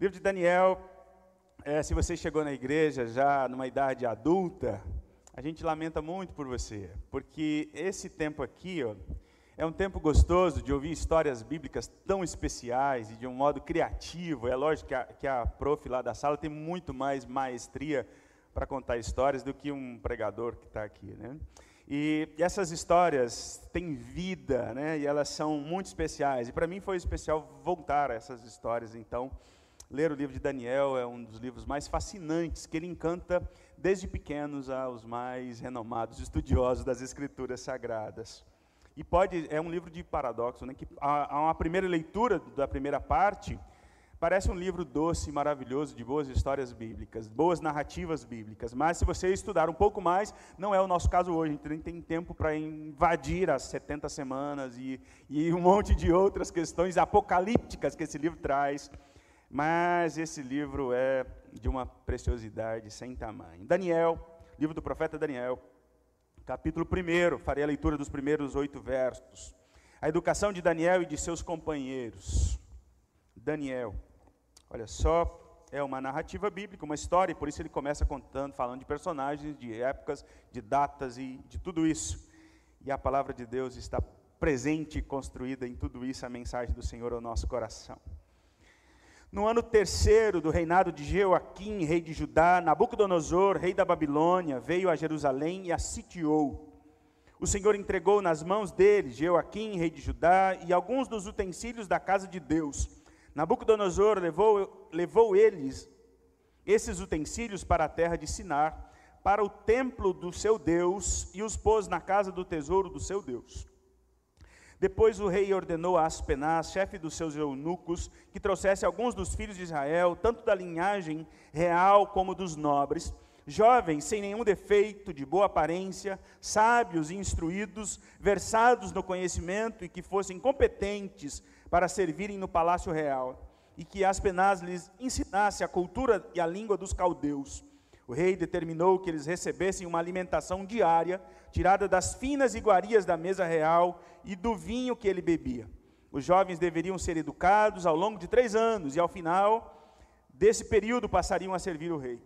Livro de Daniel, é, se você chegou na igreja já numa idade adulta, a gente lamenta muito por você, porque esse tempo aqui ó, é um tempo gostoso de ouvir histórias bíblicas tão especiais e de um modo criativo. É lógico que a, que a prof lá da sala tem muito mais maestria para contar histórias do que um pregador que está aqui, né? E, essas histórias têm vida, né? E elas são muito especiais. E para mim foi especial voltar a essas histórias. Então, ler o livro de Daniel é um dos livros mais fascinantes, que ele encanta desde pequenos aos mais renomados estudiosos das Escrituras Sagradas. E pode é um livro de paradoxo, né? Que a, a uma primeira leitura da primeira parte Parece um livro doce, maravilhoso, de boas histórias bíblicas, boas narrativas bíblicas. Mas se você estudar um pouco mais, não é o nosso caso hoje. A gente nem tem tempo para invadir as 70 semanas e, e um monte de outras questões apocalípticas que esse livro traz. Mas esse livro é de uma preciosidade sem tamanho. Daniel, livro do profeta Daniel, capítulo 1, farei a leitura dos primeiros oito versos. A educação de Daniel e de seus companheiros. Daniel. Olha só, é uma narrativa bíblica, uma história, e por isso ele começa contando, falando de personagens, de épocas, de datas e de tudo isso. E a palavra de Deus está presente e construída em tudo isso, a mensagem do Senhor ao nosso coração. No ano terceiro do reinado de Jeoaquim, rei de Judá, Nabucodonosor, rei da Babilônia, veio a Jerusalém e a sitiou. O Senhor entregou nas mãos dele, Jeoaquim, rei de Judá, e alguns dos utensílios da casa de Deus, Nabucodonosor levou, levou eles, esses utensílios, para a terra de Sinar, para o templo do seu Deus, e os pôs na casa do tesouro do seu Deus. Depois o rei ordenou a Aspenaz, chefe dos seus eunucos, que trouxesse alguns dos filhos de Israel, tanto da linhagem real como dos nobres, jovens sem nenhum defeito, de boa aparência, sábios e instruídos, versados no conhecimento e que fossem competentes para servirem no palácio real, e que Aspenaz lhes ensinasse a cultura e a língua dos caldeus. O rei determinou que eles recebessem uma alimentação diária, tirada das finas iguarias da mesa real e do vinho que ele bebia. Os jovens deveriam ser educados ao longo de três anos, e ao final desse período passariam a servir o rei.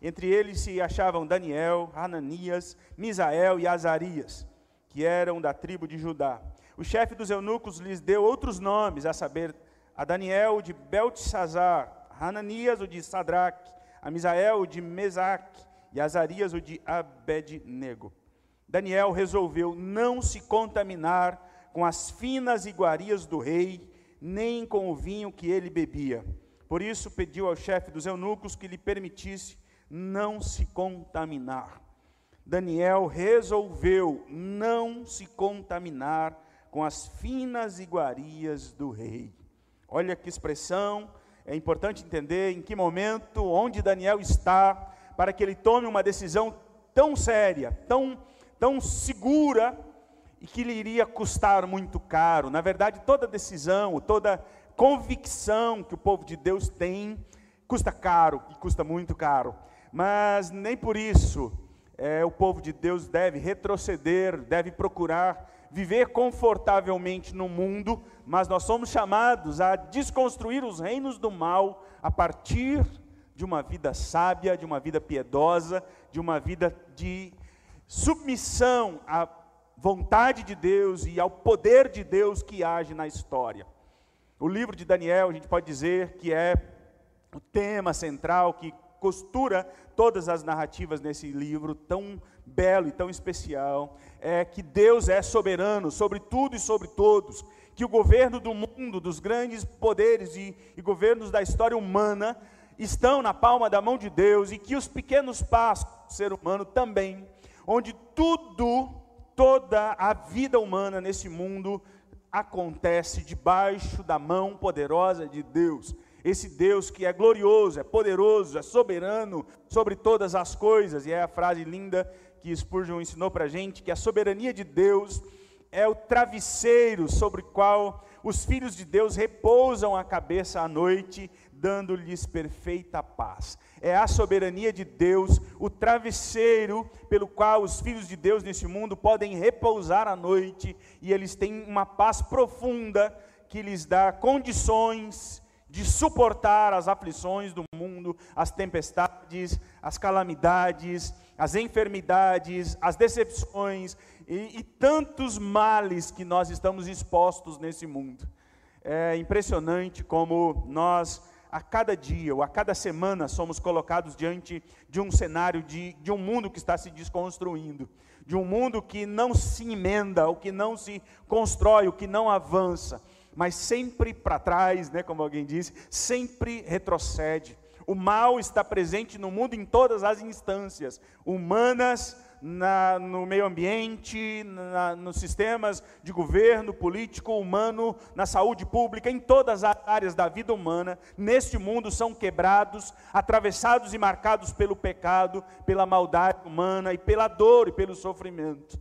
Entre eles se achavam Daniel, Hananias, Misael e Azarias, que eram da tribo de Judá. O chefe dos eunucos lhes deu outros nomes, a saber, a Daniel, o de Beltesazar, Hananias, o de Sadraque, a Misael, o de Mesaque, e Azarias, o de Abednego. Daniel resolveu não se contaminar com as finas iguarias do rei, nem com o vinho que ele bebia. Por isso pediu ao chefe dos eunucos que lhe permitisse não se contaminar. Daniel resolveu não se contaminar com as finas iguarias do rei. Olha que expressão, é importante entender em que momento, onde Daniel está, para que ele tome uma decisão tão séria, tão, tão segura, e que lhe iria custar muito caro. Na verdade, toda decisão, toda convicção que o povo de Deus tem, custa caro, e custa muito caro. Mas nem por isso é, o povo de Deus deve retroceder, deve procurar viver confortavelmente no mundo, mas nós somos chamados a desconstruir os reinos do mal a partir de uma vida sábia, de uma vida piedosa, de uma vida de submissão à vontade de Deus e ao poder de Deus que age na história. O livro de Daniel, a gente pode dizer que é o tema central que costura todas as narrativas nesse livro tão belo e tão especial, é que Deus é soberano sobre tudo e sobre todos, que o governo do mundo, dos grandes poderes e, e governos da história humana estão na palma da mão de Deus e que os pequenos passos do ser humano também, onde tudo, toda a vida humana nesse mundo acontece debaixo da mão poderosa de Deus. Esse Deus que é glorioso, é poderoso, é soberano sobre todas as coisas, e é a frase linda que Spurgeon ensinou para a gente, que a soberania de Deus é o travesseiro sobre o qual os filhos de Deus repousam a cabeça à noite, dando-lhes perfeita paz. É a soberania de Deus, o travesseiro pelo qual os filhos de Deus nesse mundo podem repousar à noite, e eles têm uma paz profunda que lhes dá condições de suportar as aflições do mundo, as tempestades, as calamidades, as enfermidades, as decepções e, e tantos males que nós estamos expostos nesse mundo. É impressionante como nós, a cada dia ou a cada semana, somos colocados diante de um cenário de, de um mundo que está se desconstruindo, de um mundo que não se emenda, o que não se constrói, o que não avança mas sempre para trás, né, como alguém disse, sempre retrocede. O mal está presente no mundo em todas as instâncias, humanas, na, no meio ambiente, na, nos sistemas de governo, político, humano, na saúde pública, em todas as áreas da vida humana, neste mundo são quebrados, atravessados e marcados pelo pecado, pela maldade humana e pela dor e pelo sofrimento.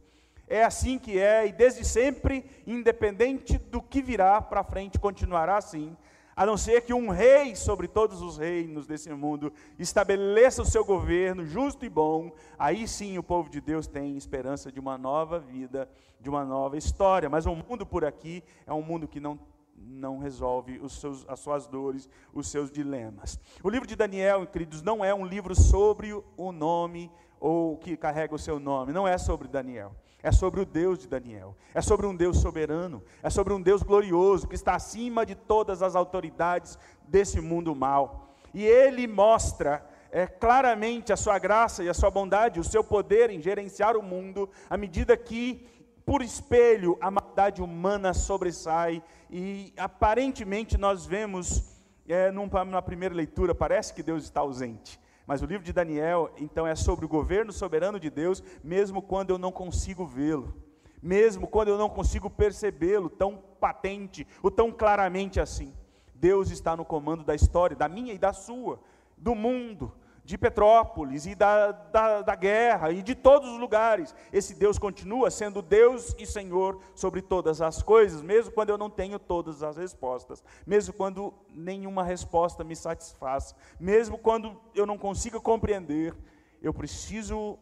É assim que é, e desde sempre, independente do que virá para frente, continuará assim, a não ser que um rei sobre todos os reinos desse mundo estabeleça o seu governo justo e bom, aí sim o povo de Deus tem esperança de uma nova vida, de uma nova história. Mas o mundo por aqui é um mundo que não não resolve seus, as suas dores, os seus dilemas. O livro de Daniel, queridos, não é um livro sobre o nome ou que carrega o seu nome, não é sobre Daniel é sobre o Deus de Daniel, é sobre um Deus soberano, é sobre um Deus glorioso que está acima de todas as autoridades desse mundo mal. E ele mostra é, claramente a sua graça e a sua bondade, o seu poder em gerenciar o mundo, à medida que, por espelho, a maldade humana sobressai e aparentemente nós vemos, é, numa primeira leitura, parece que Deus está ausente. Mas o livro de Daniel, então, é sobre o governo soberano de Deus, mesmo quando eu não consigo vê-lo, mesmo quando eu não consigo percebê-lo tão patente, ou tão claramente assim. Deus está no comando da história, da minha e da sua, do mundo, de Petrópolis e da, da, da, guerra e de todos os lugares. Esse Deus continua sendo Deus e Senhor sobre todas as coisas, mesmo quando eu não tenho todas as respostas, mesmo quando nenhuma resposta me satisfaz, mesmo quando eu não consiga compreender, eu preciso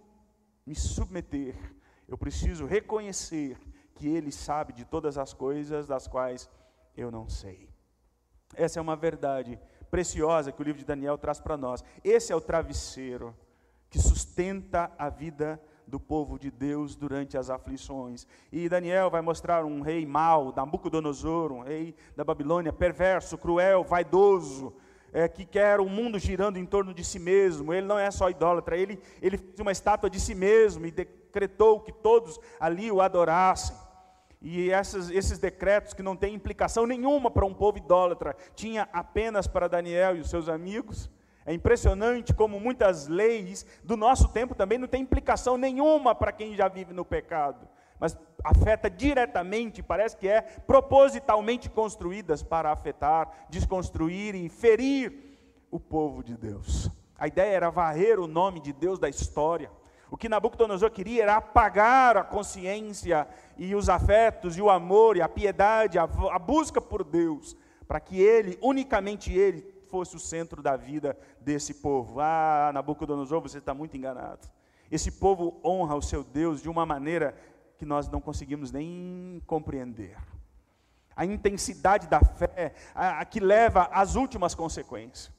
me submeter, eu preciso reconhecer que Ele sabe de todas as coisas das quais eu não sei. Essa é uma verdade preciosa que o livro de Daniel traz para nós. Esse é o travesseiro que sustenta a vida do povo de Deus durante as aflições. E Daniel vai mostrar um rei mau, Nabucodonosor, um rei da Babilônia, perverso, cruel, vaidoso, é, que quer o mundo girando em torno de si mesmo. Ele não é só idólatra, ele, ele fez uma estátua de si mesmo e decretou que todos ali o adorassem. E essas, esses decretos que não têm implicação nenhuma para um povo idólatra, tinha apenas para Daniel e os seus amigos. É impressionante como muitas leis do nosso tempo também não têm implicação nenhuma para quem já vive no pecado, mas afeta diretamente, parece que é propositalmente construídas para afetar, desconstruir e ferir o povo de Deus. A ideia era varrer o nome de Deus da história. O que Nabucodonosor queria era apagar a consciência e os afetos e o amor e a piedade, a, a busca por Deus, para que ele, unicamente ele, fosse o centro da vida desse povo. Ah, Nabucodonosor, você está muito enganado. Esse povo honra o seu Deus de uma maneira que nós não conseguimos nem compreender. A intensidade da fé, a, a que leva às últimas consequências.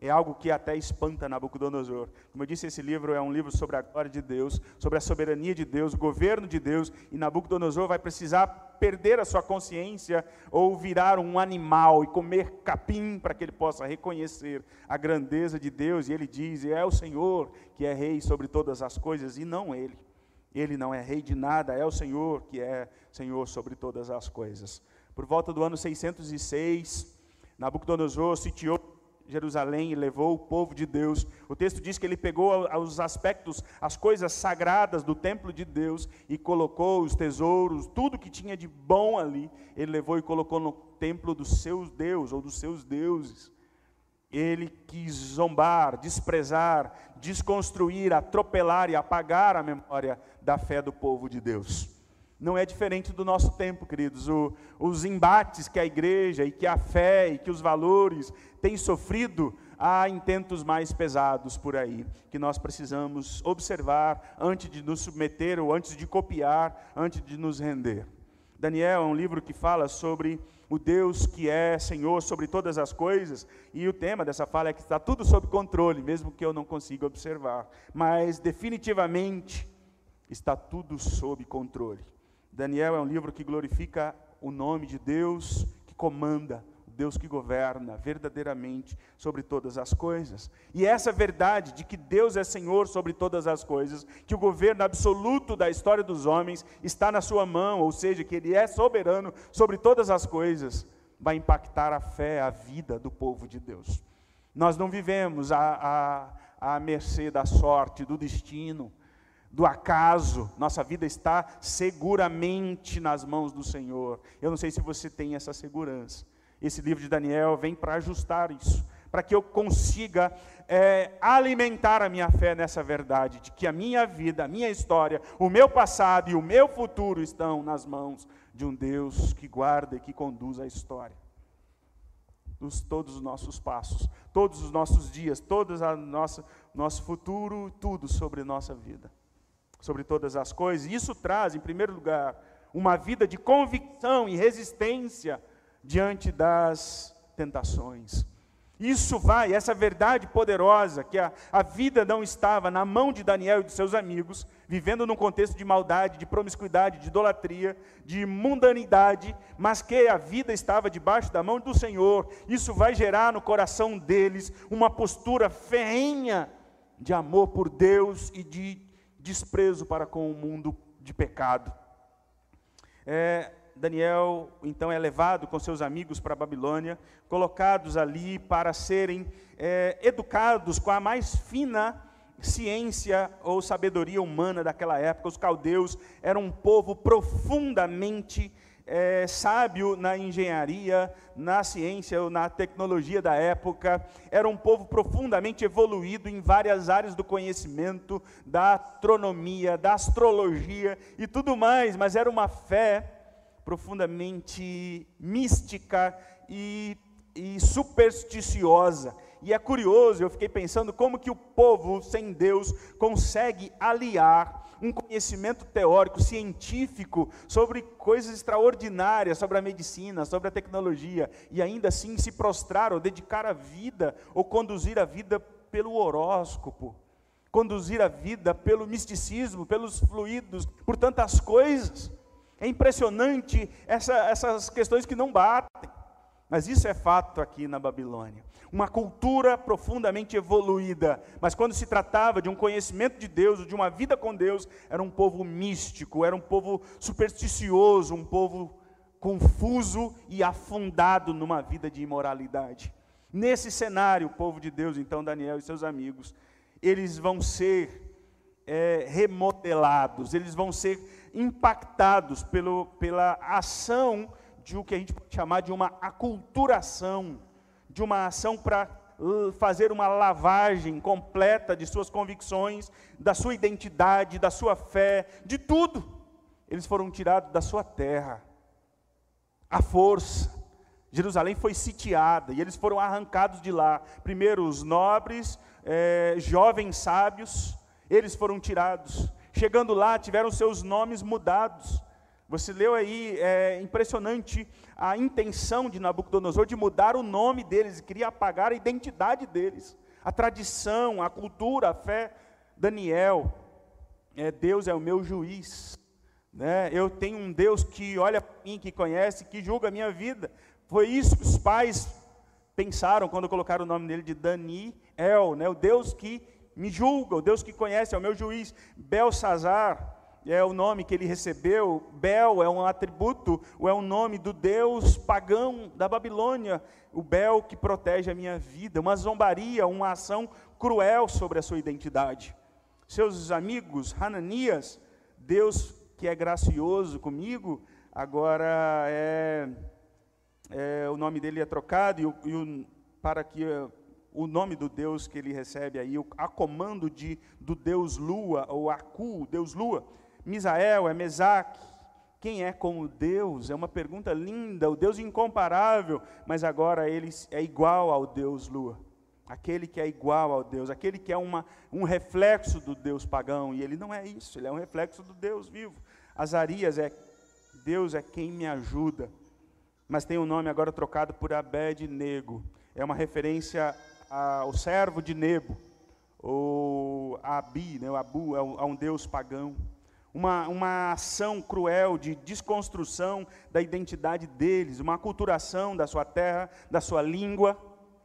É algo que até espanta Nabucodonosor. Como eu disse, esse livro é um livro sobre a glória de Deus, sobre a soberania de Deus, o governo de Deus, e Nabucodonosor vai precisar perder a sua consciência ou virar um animal e comer capim para que ele possa reconhecer a grandeza de Deus. E ele diz: é o Senhor que é rei sobre todas as coisas, e não ele. Ele não é rei de nada, é o Senhor que é Senhor sobre todas as coisas. Por volta do ano 606, Nabucodonosor sitiou Jerusalém e levou o povo de Deus. O texto diz que ele pegou os aspectos, as coisas sagradas do templo de Deus e colocou os tesouros, tudo que tinha de bom ali, ele levou e colocou no templo do seu Deus ou dos seus deuses. Ele quis zombar, desprezar, desconstruir, atropelar e apagar a memória da fé do povo de Deus não é diferente do nosso tempo, queridos. O, os embates que a igreja e que a fé e que os valores têm sofrido, há intentos mais pesados por aí, que nós precisamos observar antes de nos submeter ou antes de copiar, antes de nos render. Daniel é um livro que fala sobre o Deus que é Senhor sobre todas as coisas, e o tema dessa fala é que está tudo sob controle, mesmo que eu não consiga observar, mas definitivamente está tudo sob controle. Daniel é um livro que glorifica o nome de Deus que comanda, Deus que governa verdadeiramente sobre todas as coisas. E essa verdade de que Deus é Senhor sobre todas as coisas, que o governo absoluto da história dos homens está na sua mão, ou seja, que Ele é soberano sobre todas as coisas, vai impactar a fé, a vida do povo de Deus. Nós não vivemos à, à, à mercê da sorte, do destino, do acaso, nossa vida está seguramente nas mãos do Senhor. Eu não sei se você tem essa segurança. Esse livro de Daniel vem para ajustar isso, para que eu consiga é, alimentar a minha fé nessa verdade, de que a minha vida, a minha história, o meu passado e o meu futuro estão nas mãos de um Deus que guarda e que conduz a história. Dos, todos os nossos passos, todos os nossos dias, todo o nosso futuro, tudo sobre nossa vida, sobre todas as coisas. Isso traz, em primeiro lugar, uma vida de convicção e resistência diante das tentações. Isso vai, essa verdade poderosa, que a, a vida não estava na mão de Daniel e de seus amigos, vivendo num contexto de maldade, de promiscuidade, de idolatria, de mundanidade, mas que a vida estava debaixo da mão do Senhor. Isso vai gerar no coração deles uma postura ferrenha de amor por Deus e de desprezo para com o mundo de pecado. É, Daniel então é levado com seus amigos para a Babilônia, colocados ali para serem é, educados com a mais fina ciência ou sabedoria humana daquela época. Os caldeus eram um povo profundamente é, sábio na engenharia, na ciência ou na tecnologia da época, era um povo profundamente evoluído em várias áreas do conhecimento, da astronomia, da astrologia e tudo mais, mas era uma fé profundamente mística e, e supersticiosa. E é curioso, eu fiquei pensando como que o povo sem Deus consegue aliar um conhecimento teórico, científico, sobre coisas extraordinárias, sobre a medicina, sobre a tecnologia, e ainda assim se prostrar ou dedicar a vida, ou conduzir a vida pelo horóscopo, conduzir a vida pelo misticismo, pelos fluidos, por tantas coisas. É impressionante essa, essas questões que não batem. Mas isso é fato aqui na Babilônia. Uma cultura profundamente evoluída, mas quando se tratava de um conhecimento de Deus, de uma vida com Deus, era um povo místico, era um povo supersticioso, um povo confuso e afundado numa vida de imoralidade. Nesse cenário, o povo de Deus, então Daniel e seus amigos, eles vão ser é, remodelados, eles vão ser impactados pelo, pela ação de o que a gente pode chamar de uma aculturação, de uma ação para fazer uma lavagem completa de suas convicções, da sua identidade, da sua fé, de tudo. Eles foram tirados da sua terra, à força. Jerusalém foi sitiada e eles foram arrancados de lá. Primeiro, os nobres, é, jovens sábios, eles foram tirados. Chegando lá, tiveram seus nomes mudados. Você leu aí, é impressionante a intenção de Nabucodonosor de mudar o nome deles, queria apagar a identidade deles, a tradição, a cultura, a fé. Daniel, é, Deus é o meu juiz. Né? Eu tenho um Deus que olha para mim, que conhece, que julga a minha vida. Foi isso que os pais pensaram quando colocaram o nome dele de Daniel, né? o Deus que me julga, o Deus que conhece, é o meu juiz. Belsazar é o nome que ele recebeu, Bel é um atributo, ou é um nome do Deus pagão da Babilônia, o Bel que protege a minha vida, uma zombaria, uma ação cruel sobre a sua identidade. Seus amigos, Hananias, Deus que é gracioso comigo, agora é, é o nome dele é trocado, e, e para que o nome do Deus que ele recebe aí, a comando de, do Deus Lua, ou Acu, Deus Lua. Misael é Mesaque. Quem é como Deus? É uma pergunta linda, o Deus incomparável, mas agora ele é igual ao Deus Lua. Aquele que é igual ao Deus, aquele que é uma, um reflexo do Deus pagão, e ele não é isso, ele é um reflexo do Deus vivo. Azarias é Deus é quem me ajuda. Mas tem o um nome agora trocado por Abed-Nego. É uma referência ao servo de Nebo, ou Abi, né, o Abu, a um deus pagão. Uma, uma ação cruel de desconstrução da identidade deles, uma aculturação da sua terra, da sua língua.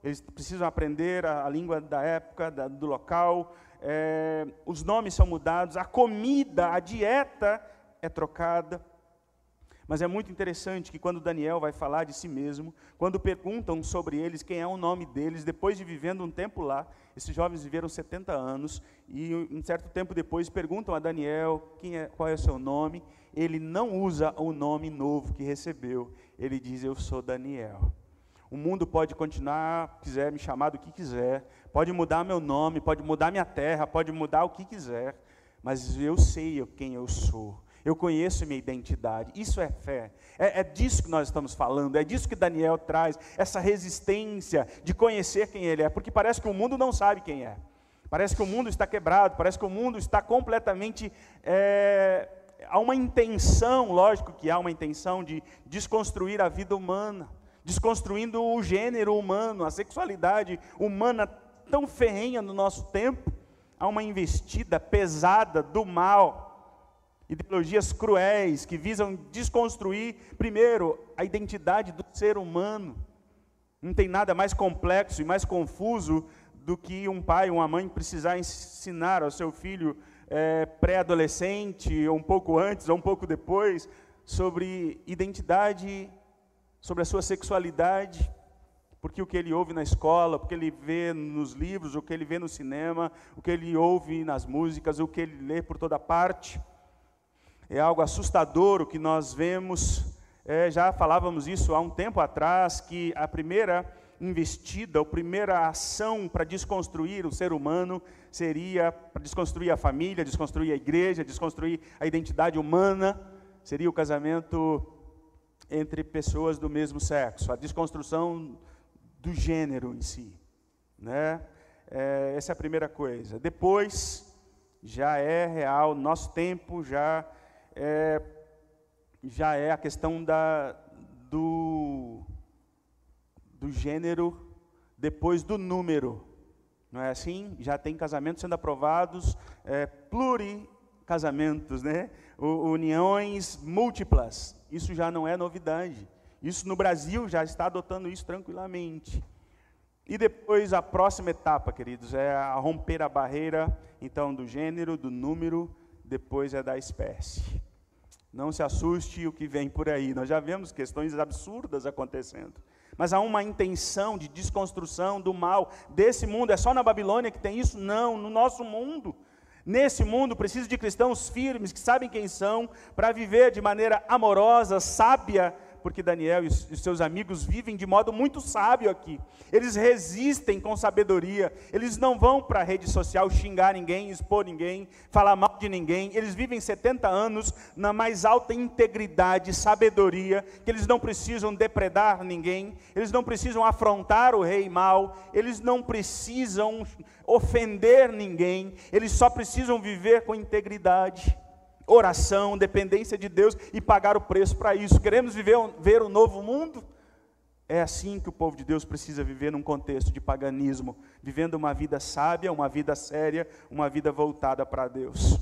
Eles precisam aprender a, a língua da época, da, do local. É, os nomes são mudados, a comida, a dieta é trocada. Mas é muito interessante que quando Daniel vai falar de si mesmo, quando perguntam sobre eles quem é o nome deles, depois de vivendo um tempo lá, esses jovens viveram 70 anos, e um certo tempo depois perguntam a Daniel quem é, qual é o seu nome, ele não usa o nome novo que recebeu, ele diz: Eu sou Daniel. O mundo pode continuar, quiser me chamar do que quiser, pode mudar meu nome, pode mudar minha terra, pode mudar o que quiser, mas eu sei quem eu sou. Eu conheço minha identidade. Isso é fé. É, é, disso que nós estamos falando. É disso que Daniel traz. Essa resistência de conhecer quem ele é. Porque parece que o mundo não sabe quem é. Parece que o mundo está quebrado. Parece que o mundo está completamente. É, há uma intenção, lógico que há uma intenção de desconstruir a vida humana. Desconstruindo o gênero humano, a sexualidade humana tão ferrenha no nosso tempo. Há uma investida pesada do mal ideologias cruéis que visam desconstruir, primeiro, a identidade do ser humano. Não tem nada mais complexo e mais confuso do que um pai ou uma mãe precisar ensinar ao seu filho é, pré-adolescente, ou um pouco antes, ou um pouco depois, sobre identidade, sobre a sua sexualidade, porque o que ele ouve na escola, o que ele vê nos livros, o que ele vê no cinema, o que ele ouve nas músicas, o que ele lê por toda parte é algo assustador o que nós vemos. É, já falávamos isso há um tempo atrás, que a primeira investida, a primeira ação para desconstruir o ser humano seria para desconstruir a família, desconstruir a igreja, desconstruir a identidade humana, seria o casamento entre pessoas do mesmo sexo, a desconstrução do gênero em si. Né? É, essa é a primeira coisa. Depois, já é real, nosso tempo já é, já é a questão da, do, do gênero depois do número. Não é assim? Já tem casamentos sendo aprovados, é, pluricasamentos, né? Uniões múltiplas. Isso já não é novidade. Isso no Brasil já está adotando isso tranquilamente. E depois a próxima etapa, queridos, é a romper a barreira, então, do gênero, do número, depois é da espécie. Não se assuste o que vem por aí. Nós já vemos questões absurdas acontecendo. Mas há uma intenção de desconstrução do mal desse mundo. É só na Babilônia que tem isso? Não, no nosso mundo. Nesse mundo precisa de cristãos firmes que sabem quem são para viver de maneira amorosa, sábia porque Daniel e os seus amigos vivem de modo muito sábio aqui. Eles resistem com sabedoria. Eles não vão para a rede social xingar ninguém, expor ninguém, falar mal de ninguém. Eles vivem 70 anos na mais alta integridade sabedoria, que eles não precisam depredar ninguém, eles não precisam afrontar o rei mal, eles não precisam ofender ninguém, eles só precisam viver com integridade oração, dependência de Deus e pagar o preço para isso. Queremos viver ver um novo mundo? É assim que o povo de Deus precisa viver num contexto de paganismo, vivendo uma vida sábia, uma vida séria, uma vida voltada para Deus.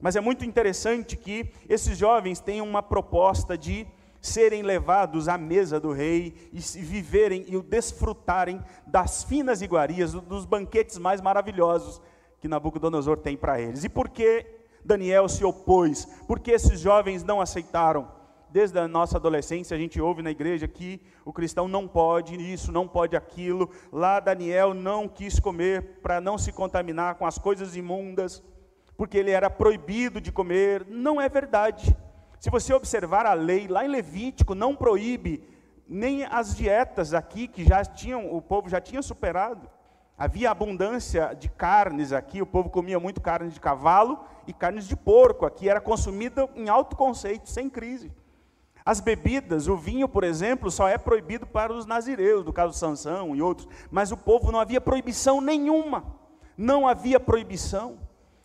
Mas é muito interessante que esses jovens tenham uma proposta de serem levados à mesa do rei e viverem e desfrutarem das finas iguarias, dos banquetes mais maravilhosos que Nabucodonosor tem para eles. E por que Daniel se opôs, porque esses jovens não aceitaram. Desde a nossa adolescência, a gente ouve na igreja que o cristão não pode isso, não pode aquilo. Lá, Daniel não quis comer para não se contaminar com as coisas imundas, porque ele era proibido de comer. Não é verdade. Se você observar a lei, lá em Levítico, não proíbe nem as dietas aqui, que já tinham, o povo já tinha superado. Havia abundância de carnes aqui, o povo comia muito carne de cavalo e carnes de porco. Aqui era consumida em alto conceito, sem crise. As bebidas, o vinho, por exemplo, só é proibido para os nazireus, do caso Sansão e outros, mas o povo não havia proibição nenhuma. Não havia proibição.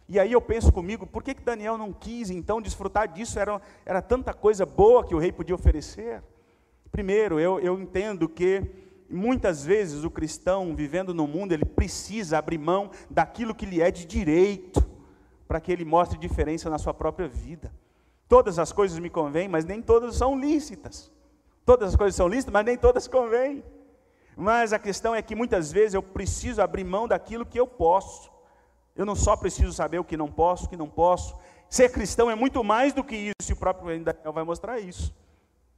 E aí eu penso comigo, por que, que Daniel não quis então desfrutar disso? Era, era tanta coisa boa que o rei podia oferecer. Primeiro, eu, eu entendo que muitas vezes o cristão vivendo no mundo, ele precisa abrir mão daquilo que lhe é de direito, para que ele mostre diferença na sua própria vida. Todas as coisas me convêm, mas nem todas são lícitas. Todas as coisas são lícitas, mas nem todas convêm. Mas a questão é que muitas vezes eu preciso abrir mão daquilo que eu posso. Eu não só preciso saber o que não posso, o que não posso. Ser cristão é muito mais do que isso, e o próprio Daniel vai mostrar isso.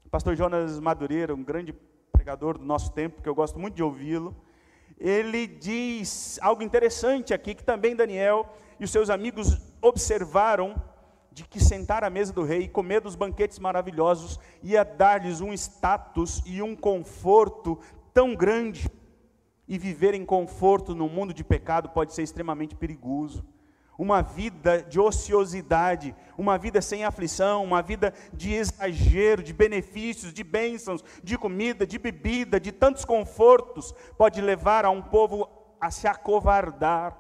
O pastor Jonas Madureira, um grande pregador do nosso tempo, que eu gosto muito de ouvi-lo, ele diz algo interessante aqui, que também Daniel e os seus amigos observaram, de que sentar à mesa do rei e comer dos banquetes maravilhosos ia dar-lhes um status e um conforto tão grande e viver em conforto no mundo de pecado pode ser extremamente perigoso. Uma vida de ociosidade, uma vida sem aflição, uma vida de exagero, de benefícios, de bênçãos, de comida, de bebida, de tantos confortos, pode levar a um povo a se acovardar,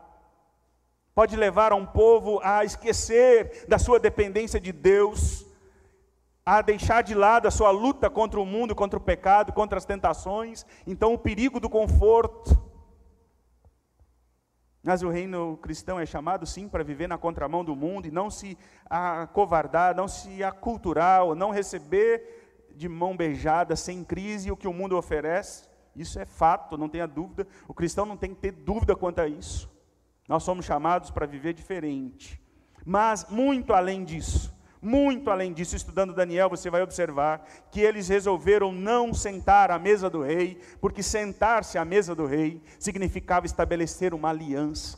pode levar a um povo a esquecer da sua dependência de Deus, a deixar de lado a sua luta contra o mundo, contra o pecado, contra as tentações. Então, o perigo do conforto. Mas o reino cristão é chamado sim para viver na contramão do mundo e não se acovardar, não se aculturar, ou não receber de mão beijada, sem crise, o que o mundo oferece. Isso é fato, não tenha dúvida. O cristão não tem que ter dúvida quanto a isso. Nós somos chamados para viver diferente. Mas, muito além disso, muito além disso, estudando Daniel, você vai observar que eles resolveram não sentar à mesa do rei, porque sentar-se à mesa do rei significava estabelecer uma aliança.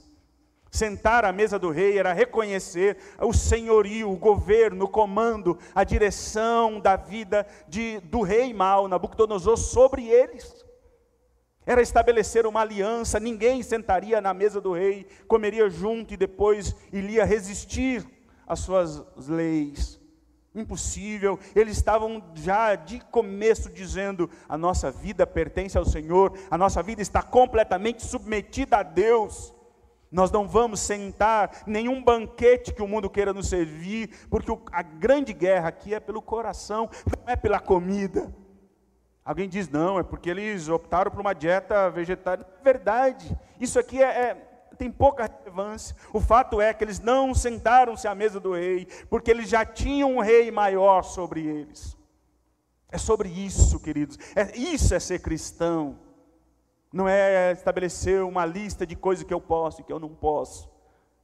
Sentar à mesa do rei era reconhecer o senhorio, o governo, o comando, a direção da vida de, do rei mau, Nabucodonosor, sobre eles. Era estabelecer uma aliança, ninguém sentaria na mesa do rei, comeria junto e depois iria resistir as suas leis. Impossível, eles estavam já de começo dizendo: a nossa vida pertence ao Senhor, a nossa vida está completamente submetida a Deus. Nós não vamos sentar nenhum banquete que o mundo queira nos servir, porque a grande guerra aqui é pelo coração, não é pela comida. Alguém diz, não, é porque eles optaram por uma dieta vegetariana. É verdade, isso aqui é, é tem pouca relevância. O fato é que eles não sentaram-se à mesa do rei, porque eles já tinham um rei maior sobre eles. É sobre isso, queridos. É, isso é ser cristão. Não é estabelecer uma lista de coisas que eu posso e que eu não posso.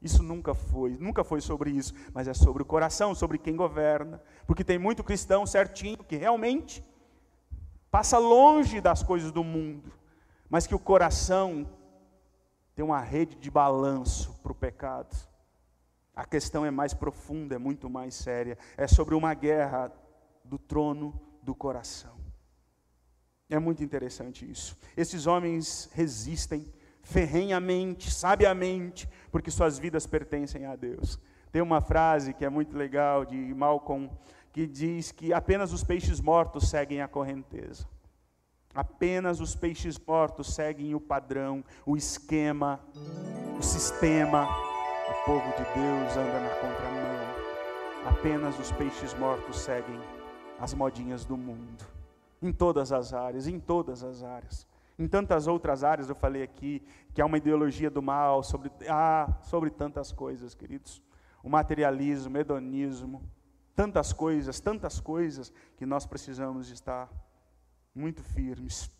Isso nunca foi, nunca foi sobre isso, mas é sobre o coração, sobre quem governa. Porque tem muito cristão certinho que realmente passa longe das coisas do mundo, mas que o coração tem uma rede de balanço para o pecado. A questão é mais profunda, é muito mais séria. É sobre uma guerra do trono do coração. É muito interessante isso. Esses homens resistem ferrenhamente, sabiamente, porque suas vidas pertencem a Deus. Tem uma frase que é muito legal de Malcolm que diz que apenas os peixes mortos seguem a correnteza. Apenas os peixes mortos seguem o padrão, o esquema, o sistema. O povo de Deus anda na contramão. Apenas os peixes mortos seguem as modinhas do mundo. Em todas as áreas, em todas as áreas. Em tantas outras áreas eu falei aqui que há uma ideologia do mal sobre, ah, sobre tantas coisas, queridos. O materialismo, o hedonismo, tantas coisas, tantas coisas que nós precisamos estar muito firmes.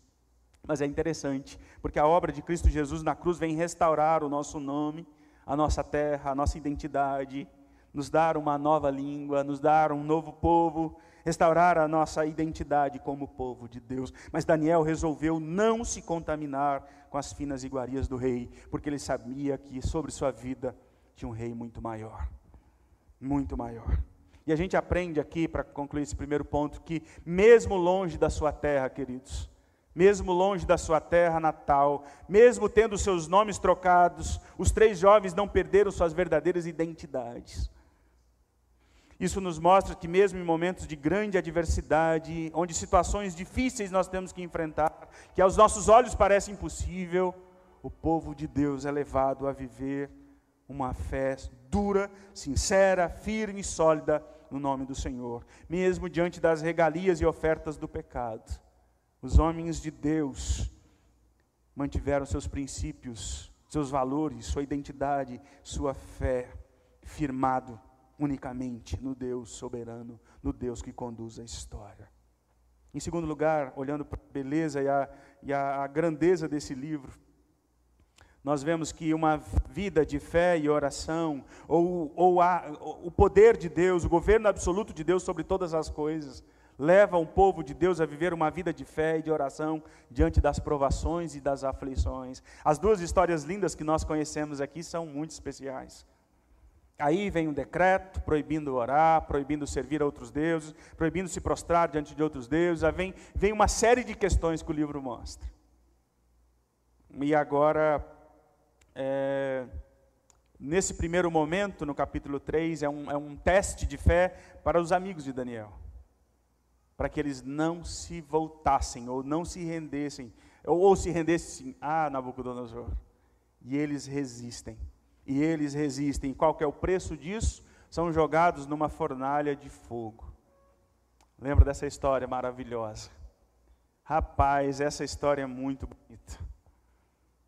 Mas é interessante, porque a obra de Cristo Jesus na cruz vem restaurar o nosso nome, a nossa terra, a nossa identidade, nos dar uma nova língua, nos dar um novo povo, restaurar a nossa identidade como povo de Deus. Mas Daniel resolveu não se contaminar com as finas iguarias do rei, porque ele sabia que sobre sua vida tinha um rei muito maior. Muito maior. E a gente aprende aqui, para concluir esse primeiro ponto, que mesmo longe da sua terra, queridos, mesmo longe da sua terra natal, mesmo tendo seus nomes trocados, os três jovens não perderam suas verdadeiras identidades. Isso nos mostra que, mesmo em momentos de grande adversidade, onde situações difíceis nós temos que enfrentar, que aos nossos olhos parece impossível, o povo de Deus é levado a viver uma fé dura, sincera, firme e sólida no nome do Senhor, mesmo diante das regalias e ofertas do pecado. Os homens de Deus mantiveram seus princípios, seus valores, sua identidade, sua fé, firmado unicamente no Deus soberano, no Deus que conduz a história. Em segundo lugar, olhando para a beleza e a, e a grandeza desse livro, nós vemos que uma vida de fé e oração, ou, ou a, o poder de Deus, o governo absoluto de Deus sobre todas as coisas, leva um povo de Deus a viver uma vida de fé e de oração diante das provações e das aflições. As duas histórias lindas que nós conhecemos aqui são muito especiais. Aí vem um decreto proibindo orar, proibindo servir a outros deuses, proibindo se prostrar diante de outros deuses. Aí vem, vem uma série de questões que o livro mostra. E agora, é, nesse primeiro momento, no capítulo 3, é um, é um teste de fé para os amigos de Daniel. Para que eles não se voltassem, ou não se rendessem, ou, ou se rendessem a Nabucodonosor. E eles resistem e eles resistem. Qual que é o preço disso? São jogados numa fornalha de fogo. Lembra dessa história maravilhosa? Rapaz, essa história é muito bonita.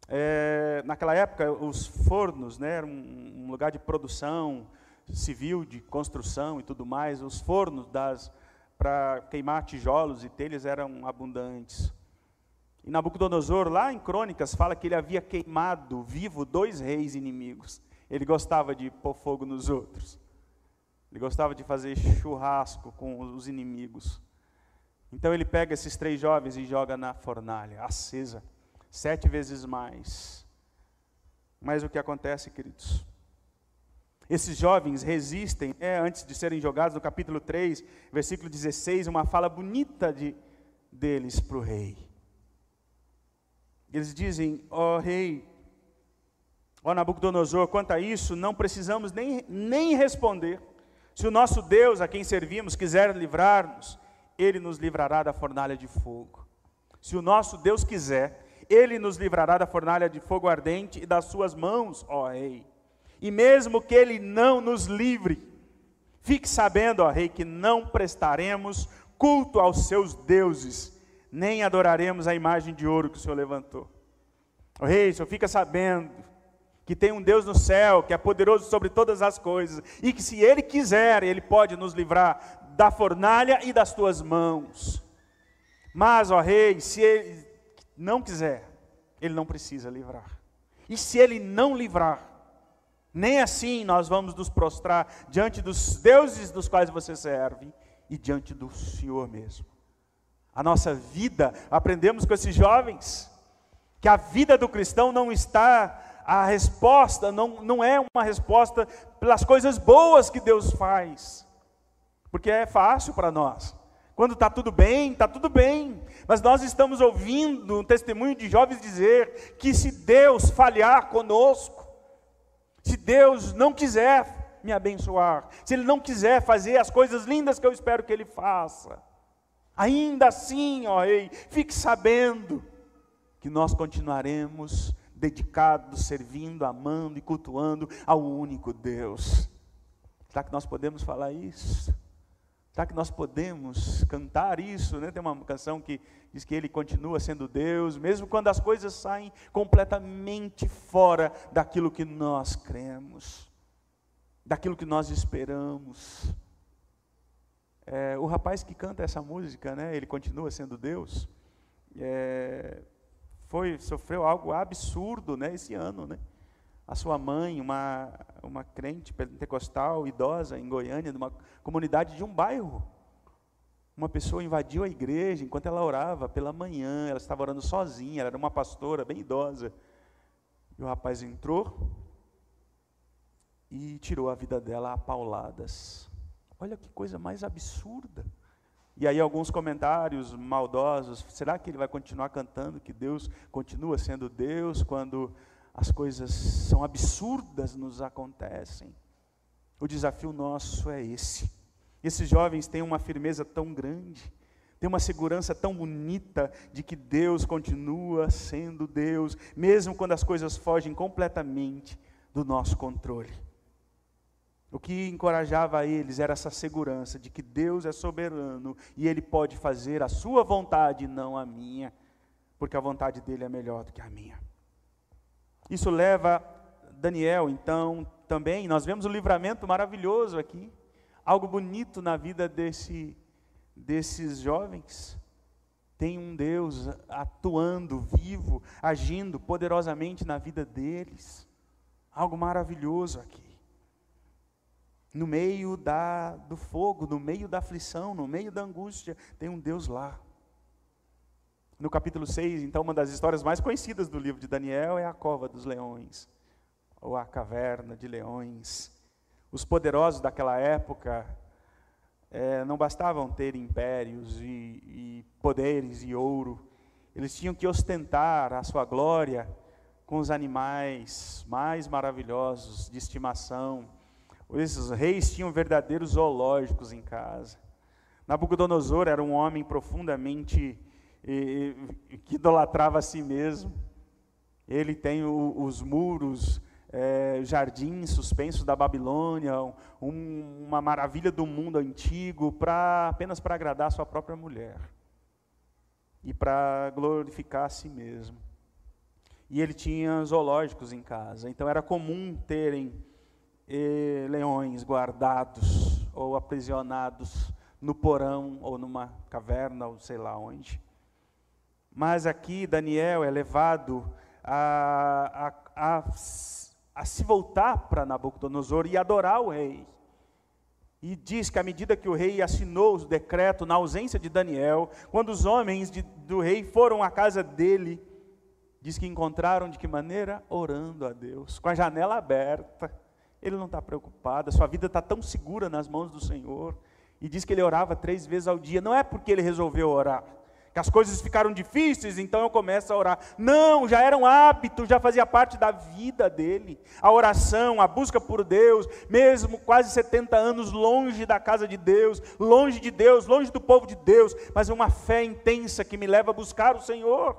É, naquela época, os fornos né, eram um, lugar de produção civil, de construção e tudo mais. Os fornos para queimar tijolos e telhas eram abundantes. E Nabucodonosor, lá em Crônicas, fala que ele havia queimado vivo dois reis inimigos. Ele gostava de pôr fogo nos outros. Ele gostava de fazer churrasco com os inimigos. Então ele pega esses três jovens e joga na fornalha, acesa, sete vezes mais. Mas o que acontece, queridos? Esses jovens resistem, é, antes de serem jogados, no capítulo 3, versículo 16, uma fala bonita de, deles para o rei. Eles dizem, ó oh, rei, ó oh, Nabucodonosor, quanto a isso, não precisamos nem, nem responder. Se o nosso Deus, a quem servimos, quiser livrar-nos, ele nos livrará da fornalha de fogo. Se o nosso Deus quiser, ele nos livrará da fornalha de fogo ardente e das suas mãos, ó rei. E mesmo que ele não nos livre, fique sabendo, ó rei, que não prestaremos culto aos seus deuses nem adoraremos a imagem de ouro que o Senhor levantou. O rei, o Senhor fica sabendo que tem um Deus no céu, que é poderoso sobre todas as coisas, e que se Ele quiser, Ele pode nos livrar da fornalha e das tuas mãos. Mas, ó rei, se Ele não quiser, Ele não precisa livrar. E se Ele não livrar, nem assim nós vamos nos prostrar diante dos deuses dos quais você serve e diante do Senhor mesmo a nossa vida, aprendemos com esses jovens, que a vida do cristão não está, a resposta não, não é uma resposta pelas coisas boas que Deus faz, porque é fácil para nós. Quando está tudo bem, está tudo bem. Mas nós estamos ouvindo um testemunho de jovens dizer que se Deus falhar conosco, se Deus não quiser me abençoar, se Ele não quiser fazer as coisas lindas que eu espero que Ele faça, Ainda assim, ó Rei, fique sabendo que nós continuaremos dedicados, servindo, amando e cultuando ao único Deus. Será que nós podemos falar isso? Será que nós podemos cantar isso? Né? Tem uma canção que diz que Ele continua sendo Deus, mesmo quando as coisas saem completamente fora daquilo que nós cremos, daquilo que nós esperamos. É, o rapaz que canta essa música, né, ele continua sendo Deus, é, foi, sofreu algo absurdo né, esse ano. Né? A sua mãe, uma, uma crente pentecostal, idosa, em Goiânia, numa comunidade de um bairro. Uma pessoa invadiu a igreja enquanto ela orava pela manhã, ela estava orando sozinha, ela era uma pastora bem idosa. E o rapaz entrou e tirou a vida dela a pauladas. Olha que coisa mais absurda. E aí alguns comentários maldosos, será que ele vai continuar cantando que Deus continua sendo Deus quando as coisas são absurdas nos acontecem? O desafio nosso é esse. Esses jovens têm uma firmeza tão grande, têm uma segurança tão bonita de que Deus continua sendo Deus, mesmo quando as coisas fogem completamente do nosso controle. O que encorajava eles era essa segurança de que Deus é soberano e Ele pode fazer a sua vontade, não a minha, porque a vontade dele é melhor do que a minha. Isso leva Daniel, então, também, nós vemos o livramento maravilhoso aqui, algo bonito na vida desse, desses jovens. Tem um Deus atuando, vivo, agindo poderosamente na vida deles. Algo maravilhoso aqui no meio da, do fogo, no meio da aflição, no meio da angústia, tem um Deus lá. No capítulo 6, então, uma das histórias mais conhecidas do livro de Daniel é a cova dos leões, ou a caverna de leões. Os poderosos daquela época é, não bastavam ter impérios e, e poderes e ouro, eles tinham que ostentar a sua glória com os animais mais maravilhosos de estimação, esses reis tinham verdadeiros zoológicos em casa. Nabucodonosor era um homem profundamente que idolatrava a si mesmo. Ele tem o, os muros, é, jardins suspensos da Babilônia, um, uma maravilha do mundo antigo, pra, apenas para agradar sua própria mulher e para glorificar a si mesmo. E ele tinha zoológicos em casa, então era comum terem e leões guardados ou aprisionados no porão ou numa caverna ou sei lá onde. Mas aqui Daniel é levado a, a, a, a se voltar para Nabucodonosor e adorar o rei. E diz que à medida que o rei assinou o decreto, na ausência de Daniel, quando os homens de, do rei foram à casa dele, diz que encontraram de que maneira? Orando a Deus, com a janela aberta ele não está preocupado, a sua vida está tão segura nas mãos do Senhor. E diz que ele orava três vezes ao dia. Não é porque ele resolveu orar, que as coisas ficaram difíceis, então eu começo a orar. Não, já era um hábito, já fazia parte da vida dele. A oração, a busca por Deus, mesmo quase 70 anos longe da casa de Deus, longe de Deus, longe do povo de Deus, mas uma fé intensa que me leva a buscar o Senhor.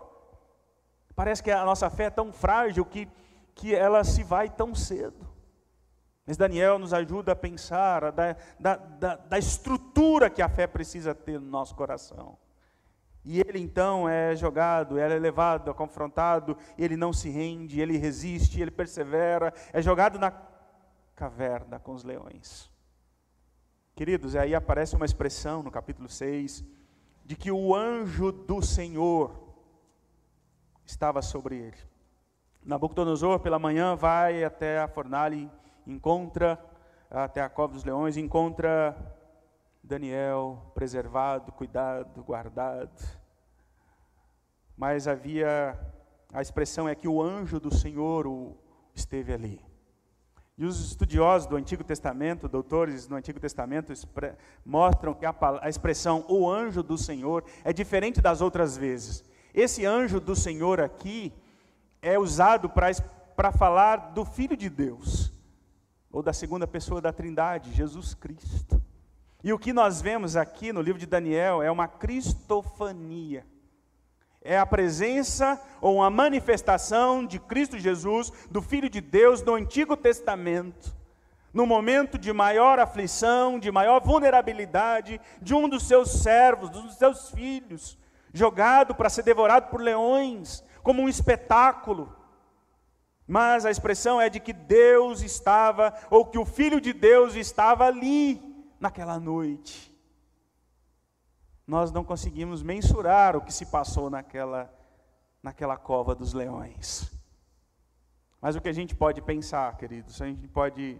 Parece que a nossa fé é tão frágil que, que ela se vai tão cedo. Mas Daniel nos ajuda a pensar da, da, da, da, estrutura que a fé precisa ter no nosso coração. E ele então é jogado, é levado, é confrontado, ele não se rende, ele resiste, ele persevera, é jogado na caverna com os leões. Queridos, aí aparece uma expressão no capítulo 6 de que o anjo do Senhor estava sobre ele. Nabucodonosor, pela manhã, vai até a fornalha encontra até a cova dos leões, encontra Daniel preservado, cuidado, guardado. Mas havia, a expressão é que o anjo do Senhor o, esteve ali. E os estudiosos do Antigo Testamento, doutores do Antigo Testamento, mostram que a, a expressão o anjo do Senhor é diferente das outras vezes. Esse anjo do Senhor aqui é usado para falar do Filho de Deus ou da segunda pessoa da Trindade, Jesus Cristo. E o que nós vemos aqui no livro de Daniel é uma cristofania. É a presença ou uma manifestação de Cristo Jesus, do Filho de Deus, no Antigo Testamento, no momento de maior aflição, de maior vulnerabilidade, de um dos seus servos, dos seus filhos, jogado para ser devorado por leões, como um espetáculo mas a expressão é de que Deus estava, ou que o Filho de Deus estava ali naquela noite. Nós não conseguimos mensurar o que se passou naquela, naquela cova dos leões. Mas o que a gente pode pensar, queridos, a gente pode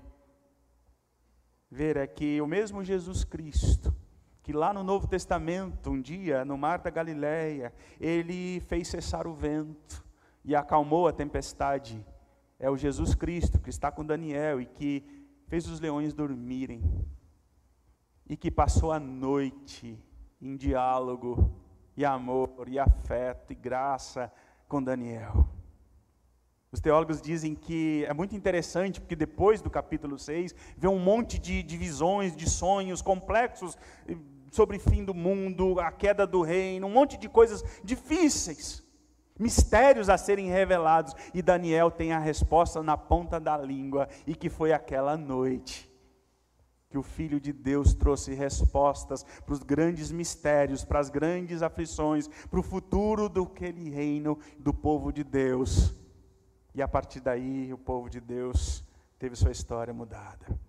ver é que o mesmo Jesus Cristo, que lá no Novo Testamento, um dia, no mar da Galileia, ele fez cessar o vento e acalmou a tempestade é o Jesus Cristo que está com Daniel e que fez os leões dormirem e que passou a noite em diálogo e amor e afeto e graça com Daniel. Os teólogos dizem que é muito interessante, porque depois do capítulo 6, vê um monte de, de visões, de sonhos complexos eh, sobre o fim do mundo, a queda do reino, um monte de coisas difíceis. mistérios a serem revelados, e Daniel tem a resposta na ponta da língua, e que foi aquela noite que o Filho de Deus trouxe respostas para os grandes mistérios, para as grandes aflições, para o futuro do aquele reino do povo de Deus. E a partir daí, o povo de Deus teve sua história mudada.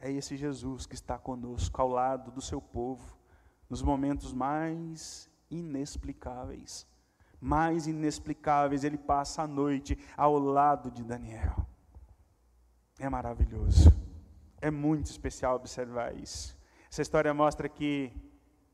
É esse Jesus que está conosco, ao lado do seu povo, nos momentos mais inexplicáveis. Mais inexplicáveis, ele passa a noite ao lado de Daniel. É maravilhoso. É muito especial observar isso. Essa história mostra que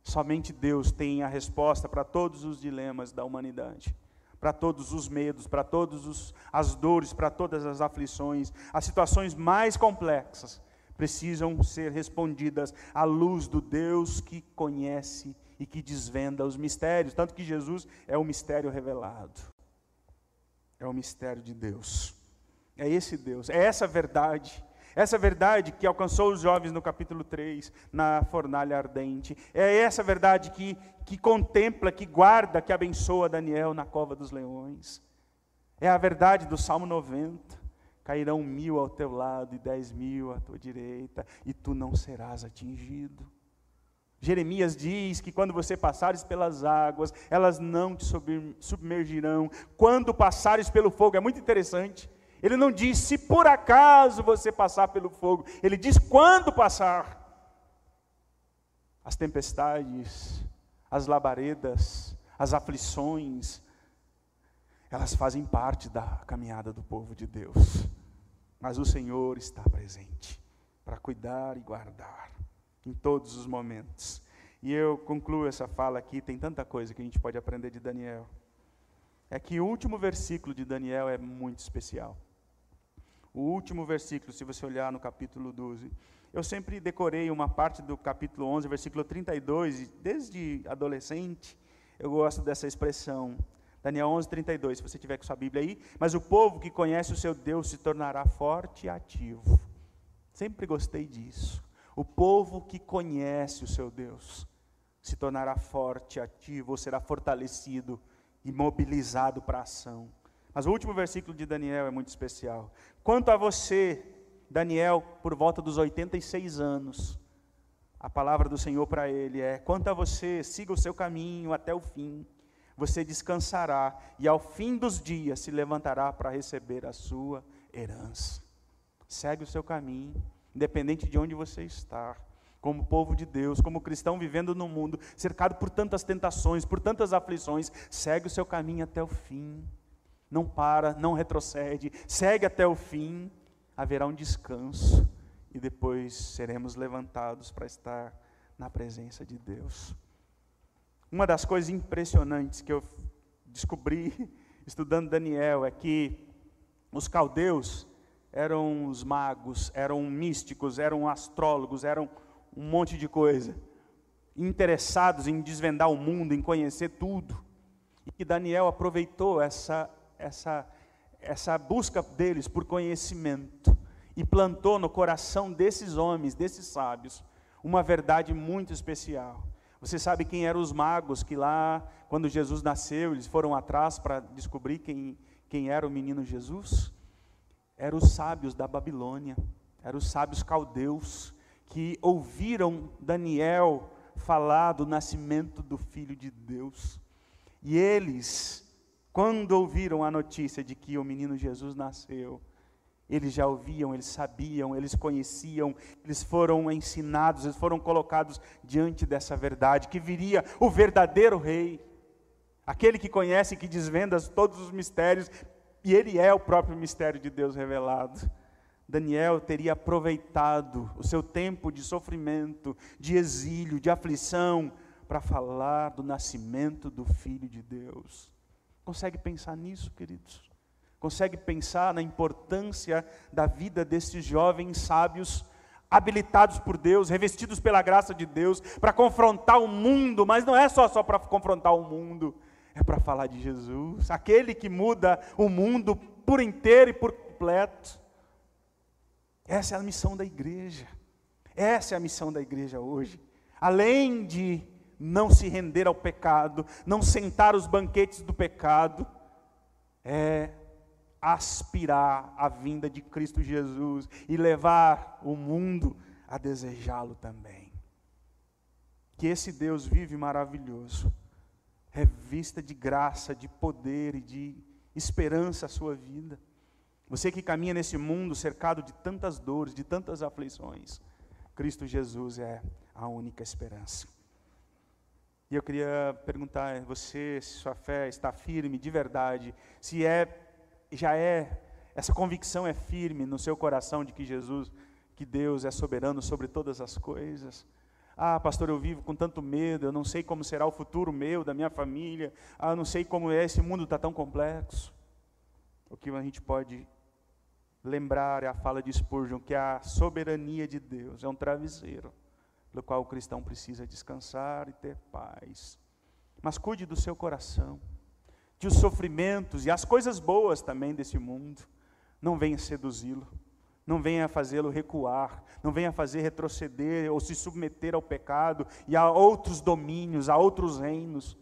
somente Deus tem a resposta para todos os dilemas da humanidade, para todos os medos, para todas as dores, para todas as aflições, as situações mais complexas precisam ser respondidas à luz do Deus que conhece e que desvenda os mistérios, tanto que Jesus é o mistério revelado. É o mistério de Deus. É esse Deus, é essa verdade essa verdade que alcançou os jovens no capítulo 3, na fornalha ardente. É essa verdade que, que contempla, que guarda, que abençoa Daniel na cova dos leões. É a verdade do Salmo 90. Cairão mil ao teu lado e dez mil à tua direita, e tu não serás atingido. Jeremias diz que quando você passares pelas águas, elas não te submergirão. Quando passares pelo fogo, é muito interessante. Ele não diz se por acaso você passar pelo fogo, ele diz quando passar. As tempestades, as labaredas, as aflições, elas fazem parte da caminhada do povo de Deus. Mas o Senhor está presente para cuidar e guardar em todos os momentos. E eu concluo essa fala aqui, tem tanta coisa que a gente pode aprender de Daniel. É que o último versículo de Daniel é muito especial o último versículo, se você olhar no capítulo 12. Eu sempre decorei uma parte do capítulo 11, versículo 32, e desde adolescente eu gosto dessa expressão. Daniel 11, 32, se você tiver com sua Bíblia aí. Mas o povo que conhece o seu Deus se tornará forte e ativo. Sempre gostei disso. O povo que conhece o seu Deus se tornará forte, ativo, ou será fortalecido e mobilizado para a ação. Mas o último versículo de Daniel é muito especial. Quanto a você, Daniel, por volta dos 86 anos, a palavra do Senhor para ele é: quanto a você, siga o seu caminho até o fim. Você descansará e ao fim dos dias se levantará para receber a sua herança. Segue o seu caminho, independente de onde você está como povo de Deus, como cristão vivendo no mundo, cercado por tantas tentações, por tantas aflições, segue o seu caminho até o fim não para, não retrocede, segue até o fim, haverá um descanso e depois seremos levantados para estar na presença de Deus. Uma das coisas impressionantes que eu descobri estudando Daniel é que os caldeus eram os magos, eram místicos, eram astrólogos, eram um monte de coisa, interessados em desvendar o mundo, em conhecer tudo. E que Daniel aproveitou essa essa, essa busca deles por conhecimento e plantou no coração desses homens, desses sábios, uma verdade muito especial. Você sabe quem eram os magos que lá, quando Jesus nasceu, eles foram atrás para descobrir quem, quem era o menino Jesus? Eram os sábios da Babilônia, eram os sábios caldeus, que ouviram Daniel falar do nascimento do Filho de Deus. E eles quando ouviram a notícia de que o menino Jesus nasceu, eles já ouviam, eles sabiam, eles conheciam, eles foram ensinados, eles foram colocados diante dessa verdade, que viria o verdadeiro rei, aquele que conhece, que desvenda todos os mistérios, e ele é o próprio mistério de Deus revelado. Daniel teria aproveitado o seu tempo de sofrimento, de exílio, de aflição, para falar do nascimento do Filho de Deus. Consegue pensar nisso, queridos? Consegue pensar na importância da vida desses jovens sábios, habilitados por Deus, revestidos pela graça de Deus, para confrontar o mundo, mas não é só, só para confrontar o mundo, é para falar de Jesus, aquele que muda o mundo por inteiro e por completo. Essa é a missão da igreja. Essa é a missão da igreja hoje. Além de não se render ao pecado, não sentar os banquetes do pecado, é aspirar a vinda de Cristo Jesus e levar o mundo a desejá-lo também. Que esse Deus vive maravilhoso, revista de graça, de poder e de esperança a sua vida. Você que caminha nesse mundo cercado de tantas dores, de tantas aflições, Cristo Jesus é a única esperança. E eu queria perguntar a você se sua fé está firme de verdade, se é já é essa convicção é firme no seu coração de que Jesus, que Deus é soberano sobre todas as coisas. Ah, pastor, eu vivo com tanto medo, eu não sei como será o futuro meu, da minha família. Ah, eu não sei como é, esse mundo está tão complexo. O que a gente pode lembrar é a fala de Spurgeon, que a soberania de Deus é um travesseiro, pelo qual o cristão precisa descansar e ter paz. Mas cuide do seu coração, de os sofrimentos e as coisas boas também desse mundo. Não venha seduzi-lo, não venha fazê-lo recuar, não venha fazer retroceder ou se submeter ao pecado e a outros domínios, a outros reinos.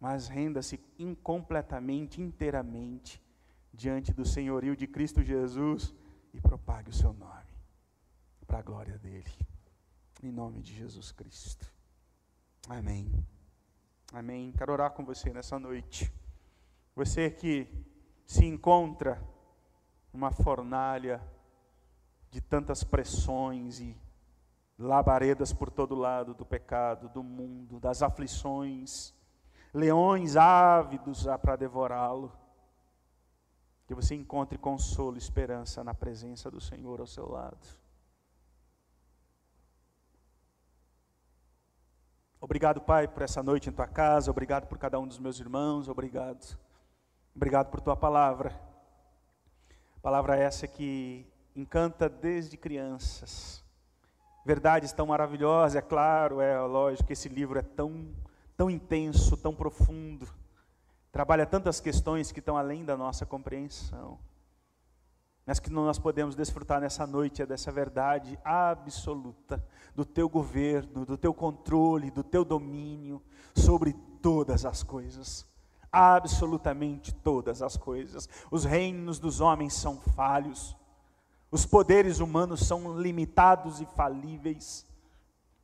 Mas renda-se incompletamente, inteiramente diante do senhorio de Cristo Jesus e propague o seu nome, para a glória dele. Em nome de Jesus Cristo. Amém. Amém. Quero orar com você nessa noite. Você que se encontra numa fornalha de tantas pressões e labaredas por todo lado do pecado, do mundo, das aflições, leões ávidos para devorá-lo. Que você encontre consolo e esperança na presença do Senhor ao seu lado. Obrigado, Pai, por essa noite em tua casa. Obrigado por cada um dos meus irmãos. Obrigado. Obrigado por tua palavra. Palavra essa que encanta desde crianças. Verdades tão maravilhosas, é claro, é lógico que esse livro é tão, tão intenso, tão profundo trabalha tantas questões que estão além da nossa compreensão. Mas que nós podemos desfrutar nessa noite é dessa verdade absoluta do teu governo, do teu controle, do teu domínio sobre todas as coisas. Absolutamente todas as coisas. Os reinos dos homens são falhos. Os poderes humanos são limitados e falíveis.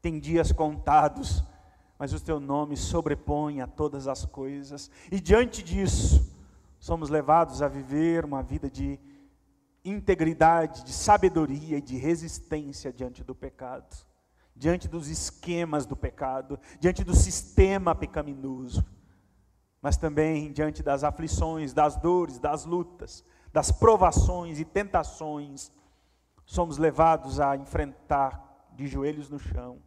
Tem dias contados mas o teu nome sobrepõe a todas as coisas, e diante disso, somos levados a viver uma vida de integridade, de sabedoria e de resistência diante do pecado, diante dos esquemas do pecado, diante do sistema pecaminoso, mas também diante das aflições, das dores, das lutas, das provações e tentações, somos levados a enfrentar de joelhos no chão,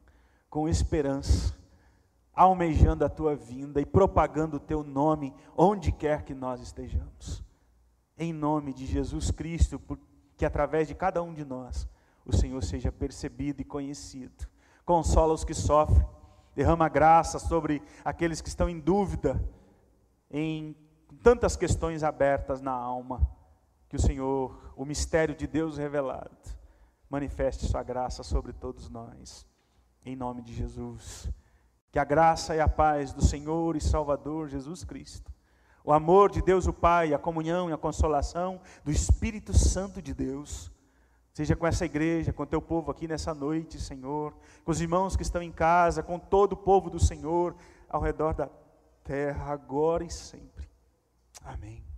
com esperança, almejando a tua vinda e propagando o teu nome onde quer que nós estejamos. Em nome de Jesus Cristo, que através de cada um de nós o Senhor seja percebido e conhecido. Consola os que sofrem, derrama graça sobre aqueles que estão em dúvida, em tantas questões abertas na alma. Que o Senhor, o mistério de Deus revelado, manifeste Sua graça sobre todos nós. Em nome de Jesus. Que a graça e a paz do Senhor e Salvador Jesus Cristo, o amor de Deus o Pai, a comunhão e a consolação do Espírito Santo de Deus, seja com essa igreja, com o teu povo aqui nessa noite, Senhor, com os irmãos que estão em casa, com todo o povo do Senhor ao redor da terra, agora e sempre. Amém.